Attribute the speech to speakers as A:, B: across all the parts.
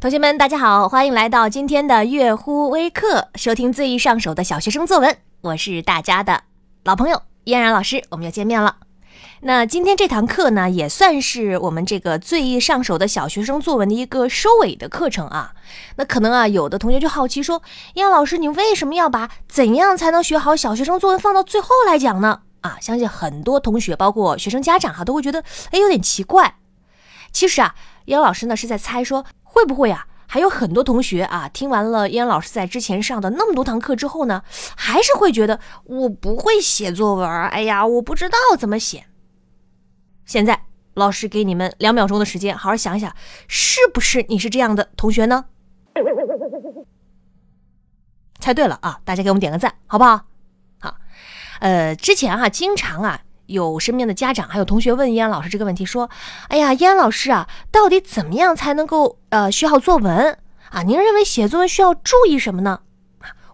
A: 同学们，大家好，欢迎来到今天的乐乎微课，收听最易上手的小学生作文。我是大家的老朋友嫣然老师，我们又见面了。那今天这堂课呢，也算是我们这个最易上手的小学生作文的一个收尾的课程啊。那可能啊，有的同学就好奇说，嫣然老师，你为什么要把怎样才能学好小学生作文放到最后来讲呢？啊，相信很多同学，包括学生家长哈，都会觉得哎有点奇怪。其实啊，燕老师呢是在猜说。会不会啊？还有很多同学啊，听完了燕老师在之前上的那么多堂课之后呢，还是会觉得我不会写作文。哎呀，我不知道怎么写。现在老师给你们两秒钟的时间，好好想一想，是不是你是这样的同学呢？猜对了啊！大家给我们点个赞，好不？好，呃，之前哈，经常啊。有身边的家长还有同学问燕老师这个问题，说：“哎呀，燕老师啊，到底怎么样才能够呃学好作文啊？您认为写作文需要注意什么呢？”，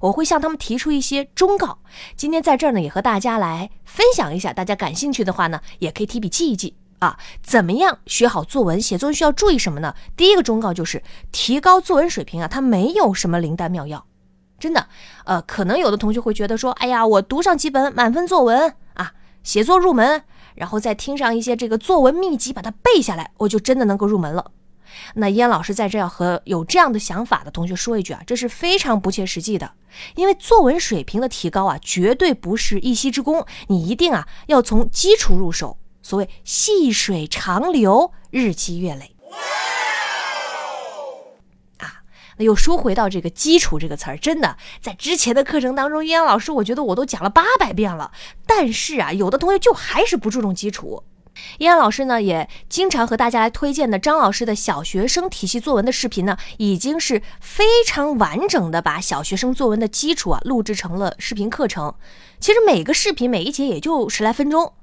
A: 我会向他们提出一些忠告。今天在这儿呢，也和大家来分享一下。大家感兴趣的话呢，也可以提笔记一记啊。怎么样学好作文？写作文需要注意什么呢？第一个忠告就是提高作文水平啊，它没有什么灵丹妙药，真的。呃，可能有的同学会觉得说：“哎呀，我读上几本满分作文啊。”写作入门，然后再听上一些这个作文秘籍，把它背下来，我就真的能够入门了。那燕老师在这要和有这样的想法的同学说一句啊，这是非常不切实际的。因为作文水平的提高啊，绝对不是一夕之功，你一定啊要从基础入手。所谓细水长流，日积月累。又说回到这个“基础”这个词儿，真的在之前的课程当中，燕老师我觉得我都讲了八百遍了。但是啊，有的同学就还是不注重基础。燕老师呢，也经常和大家来推荐的张老师的小学生体系作文的视频呢，已经是非常完整的把小学生作文的基础啊录制成了视频课程。其实每个视频每一节也就十来分钟。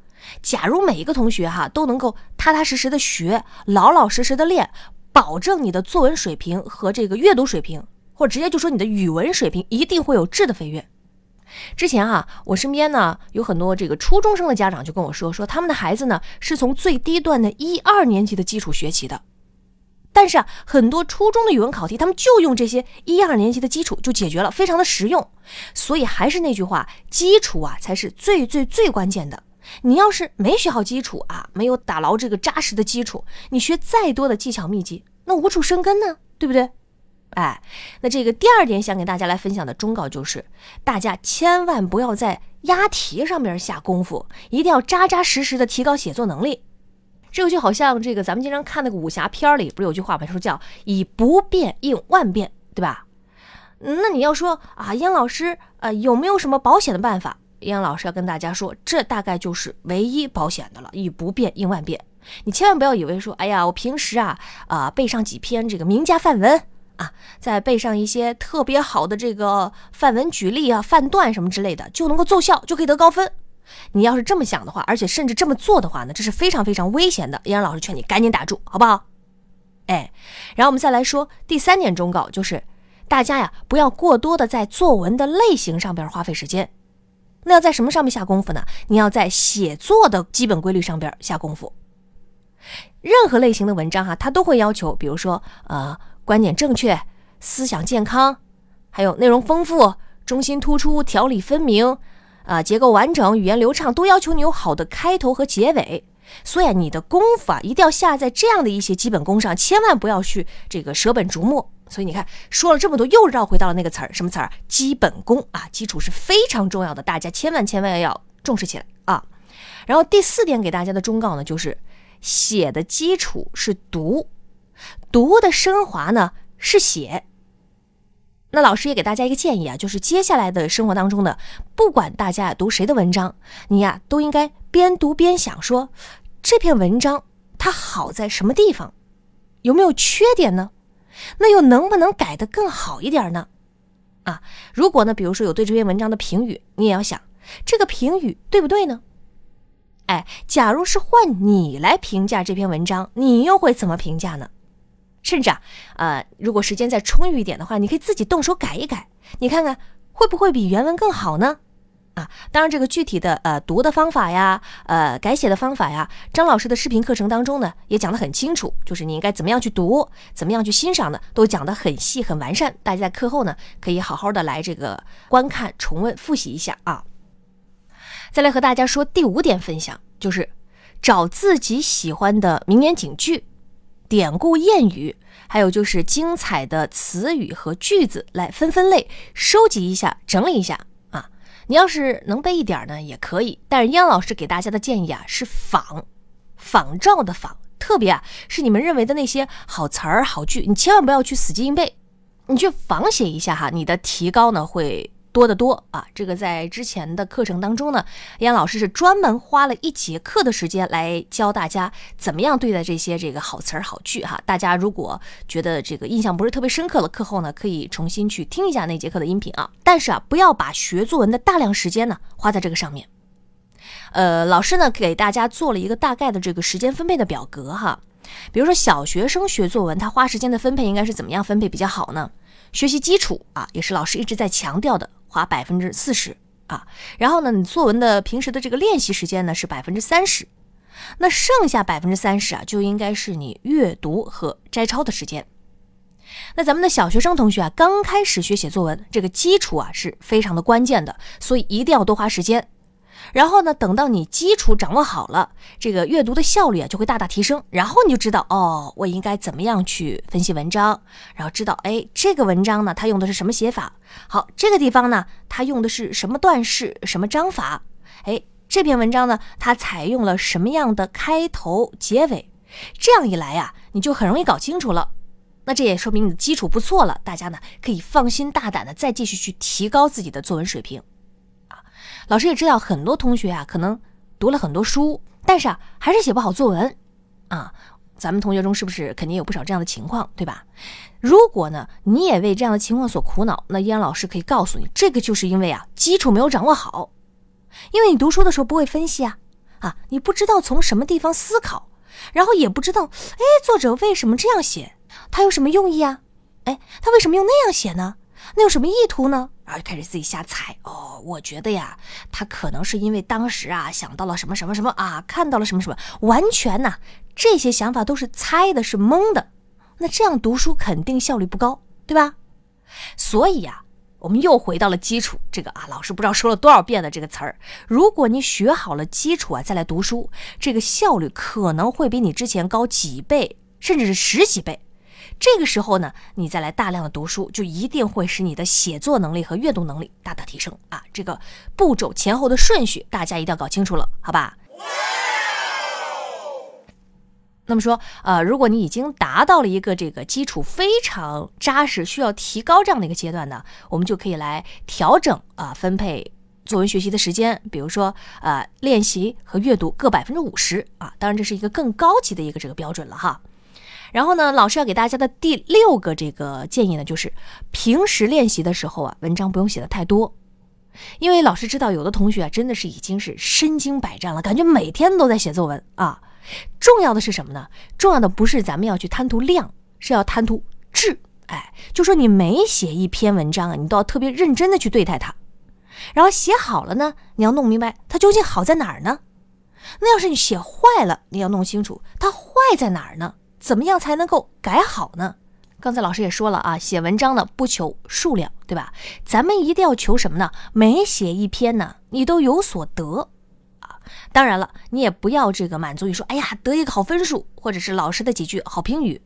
A: 假如每一个同学哈都能够踏踏实实的学，老老实实的练。保证你的作文水平和这个阅读水平，或者直接就说你的语文水平一定会有质的飞跃。之前啊，我身边呢有很多这个初中生的家长就跟我说，说他们的孩子呢是从最低段的一二年级的基础学起的。但是啊，很多初中的语文考题，他们就用这些一二年级的基础就解决了，非常的实用。所以还是那句话，基础啊才是最最最关键的。你要是没学好基础啊，没有打牢这个扎实的基础，你学再多的技巧秘籍，那无处生根呢，对不对？哎，那这个第二点想给大家来分享的忠告就是，大家千万不要在押题上面下功夫，一定要扎扎实实的提高写作能力。这个就好像这个咱们经常看那个武侠片里，不是有句话吗？说叫以不变应万变，对吧？那你要说啊，燕老师，呃，有没有什么保险的办法？杨老师要跟大家说，这大概就是唯一保险的了。以不变应万变，你千万不要以为说，哎呀，我平时啊啊背上几篇这个名家范文啊，再背上一些特别好的这个范文举例啊、范段什么之类的，就能够奏效，就可以得高分。你要是这么想的话，而且甚至这么做的话呢，这是非常非常危险的。杨老师劝你赶紧打住，好不好？哎，然后我们再来说第三点忠告，就是大家呀不要过多的在作文的类型上边花费时间。那要在什么上面下功夫呢？你要在写作的基本规律上边下功夫。任何类型的文章哈，它都会要求，比如说呃，观点正确、思想健康，还有内容丰富、中心突出、条理分明，啊，结构完整、语言流畅，都要求你有好的开头和结尾。所以你的功夫啊，一定要下在这样的一些基本功上，千万不要去这个舍本逐末。所以你看，说了这么多，又绕回到了那个词儿，什么词儿？基本功啊，基础是非常重要的，大家千万千万要重视起来啊。然后第四点给大家的忠告呢，就是写的基础是读，读的升华呢是写。那老师也给大家一个建议啊，就是接下来的生活当中呢，不管大家读谁的文章，你呀都应该边读边想，说这篇文章它好在什么地方，有没有缺点呢？那又能不能改得更好一点呢？啊，如果呢，比如说有对这篇文章的评语，你也要想这个评语对不对呢？哎，假如是换你来评价这篇文章，你又会怎么评价呢？甚至啊，呃，如果时间再充裕一点的话，你可以自己动手改一改，你看看会不会比原文更好呢？啊，当然，这个具体的呃读的方法呀，呃改写的方法呀，张老师的视频课程当中呢也讲得很清楚，就是你应该怎么样去读，怎么样去欣赏的，都讲得很细很完善。大家在课后呢可以好好的来这个观看、重温、复习一下啊。再来和大家说第五点分享，就是找自己喜欢的名言警句、典故谚语，还有就是精彩的词语和句子来分分类，收集一下，整理一下。你要是能背一点呢，也可以。但是燕老师给大家的建议啊，是仿，仿照的仿，特别啊是你们认为的那些好词儿、好句，你千万不要去死记硬背，你去仿写一下哈，你的提高呢会。多得多啊！这个在之前的课程当中呢，燕老师是专门花了一节课的时间来教大家怎么样对待这些这个好词儿好句哈。大家如果觉得这个印象不是特别深刻了，课后呢可以重新去听一下那节课的音频啊。但是啊，不要把学作文的大量时间呢花在这个上面。呃，老师呢给大家做了一个大概的这个时间分配的表格哈。比如说小学生学作文，他花时间的分配应该是怎么样分配比较好呢？学习基础啊，也是老师一直在强调的。花百分之四十啊，然后呢，你作文的平时的这个练习时间呢是百分之三十，那剩下百分之三十啊，就应该是你阅读和摘抄的时间。那咱们的小学生同学啊，刚开始学写作文，这个基础啊是非常的关键的，所以一定要多花时间。然后呢，等到你基础掌握好了，这个阅读的效率啊就会大大提升。然后你就知道哦，我应该怎么样去分析文章，然后知道哎，这个文章呢，它用的是什么写法？好，这个地方呢，它用的是什么段式、什么章法？哎，这篇文章呢，它采用了什么样的开头、结尾？这样一来呀，你就很容易搞清楚了。那这也说明你的基础不错了，大家呢可以放心大胆的再继续去提高自己的作文水平。老师也知道很多同学啊，可能读了很多书，但是啊，还是写不好作文啊。咱们同学中是不是肯定有不少这样的情况，对吧？如果呢，你也为这样的情况所苦恼，那依然老师可以告诉你，这个就是因为啊，基础没有掌握好。因为你读书的时候不会分析啊，啊，你不知道从什么地方思考，然后也不知道，哎，作者为什么这样写，他有什么用意啊？哎，他为什么用那样写呢？那有什么意图呢？然后就开始自己瞎猜哦。我觉得呀，他可能是因为当时啊想到了什么什么什么啊，看到了什么什么，完全呐这些想法都是猜的，是蒙的。那这样读书肯定效率不高，对吧？所以呀，我们又回到了基础这个啊，老师不知道说了多少遍的这个词儿。如果你学好了基础啊，再来读书，这个效率可能会比你之前高几倍，甚至是十几倍。这个时候呢，你再来大量的读书，就一定会使你的写作能力和阅读能力大大提升啊！这个步骤前后的顺序，大家一定要搞清楚了，好吧？那么说，呃，如果你已经达到了一个这个基础非常扎实，需要提高这样的一个阶段呢，我们就可以来调整啊，分配作文学习的时间，比如说呃，练习和阅读各百分之五十啊，当然这是一个更高级的一个这个标准了哈。然后呢，老师要给大家的第六个这个建议呢，就是平时练习的时候啊，文章不用写的太多，因为老师知道有的同学啊，真的是已经是身经百战了，感觉每天都在写作文啊。重要的是什么呢？重要的不是咱们要去贪图量，是要贪图质。哎，就说你每写一篇文章啊，你都要特别认真的去对待它，然后写好了呢，你要弄明白它究竟好在哪儿呢？那要是你写坏了，你要弄清楚它坏在哪儿呢？怎么样才能够改好呢？刚才老师也说了啊，写文章呢不求数量，对吧？咱们一定要求什么呢？每写一篇呢，你都有所得啊。当然了，你也不要这个满足于说，哎呀，得一个好分数，或者是老师的几句好评语，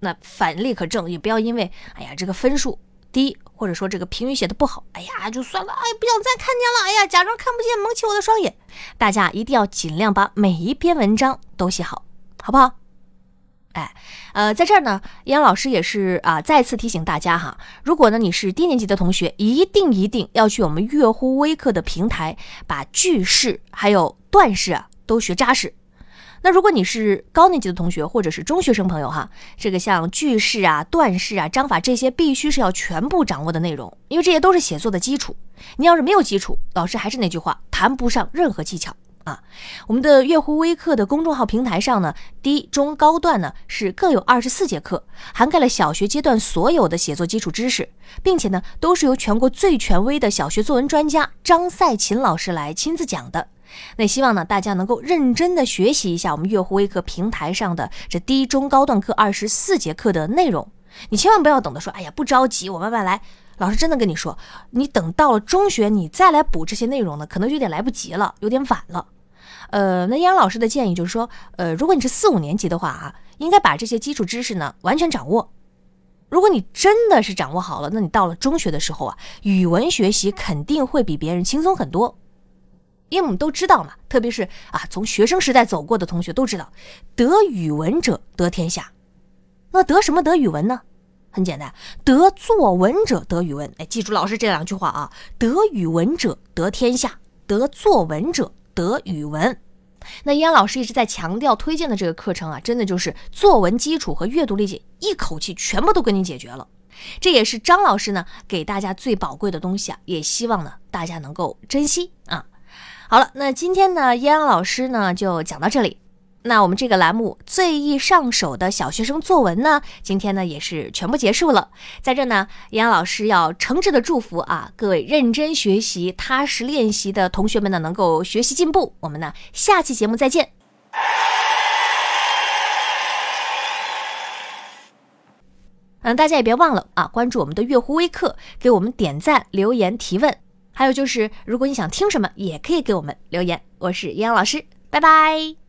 A: 那反例可证。也不要因为，哎呀，这个分数低，或者说这个评语写的不好，哎呀，就算了，哎，不想再看见了，哎呀，假装看不见，蒙起我的双眼。大家一定要尽量把每一篇文章都写好，好不好？哎，呃，在这儿呢，杨老师也是啊，再次提醒大家哈，如果呢你是低年级的同学，一定一定要去我们乐乎微课的平台，把句式还有段式啊都学扎实。那如果你是高年级的同学或者是中学生朋友哈，这个像句式啊、段式啊、章法这些，必须是要全部掌握的内容，因为这些都是写作的基础。你要是没有基础，老师还是那句话，谈不上任何技巧。啊。我们的月湖微课的公众号平台上呢，低、中、高段呢是各有二十四节课，涵盖了小学阶段所有的写作基础知识，并且呢都是由全国最权威的小学作文专家张赛琴老师来亲自讲的。那希望呢，大家能够认真的学习一下我们月湖微课平台上的这低中高段课二十四节课的内容。你千万不要等着说，哎呀，不着急，我慢慢来。老师真的跟你说，你等到了中学，你再来补这些内容呢，可能有点来不及了，有点晚了。呃，那杨老师的建议就是说，呃，如果你是四五年级的话啊，应该把这些基础知识呢完全掌握。如果你真的是掌握好了，那你到了中学的时候啊，语文学习肯定会比别人轻松很多。因为我们都知道嘛，特别是啊，从学生时代走过的同学都知道，得语文者得天下。那得什么得语文呢？很简单，得作文者得语文。哎，记住老师这两句话啊，得语文者得天下，得作文者德语文。那燕老师一直在强调推荐的这个课程啊，真的就是作文基础和阅读理解一口气全部都给你解决了。这也是张老师呢给大家最宝贵的东西啊，也希望呢大家能够珍惜啊。好了，那今天呢，燕老师呢就讲到这里。那我们这个栏目最易上手的小学生作文呢，今天呢也是全部结束了。在这呢，杨老师要诚挚的祝福啊，各位认真学习、踏实练习的同学们呢，能够学习进步。我们呢，下期节目再见。嗯，大家也别忘了啊，关注我们的月湖微课，给我们点赞、留言、提问。还有就是，如果你想听什么，也可以给我们留言。我是易阳老师，拜拜。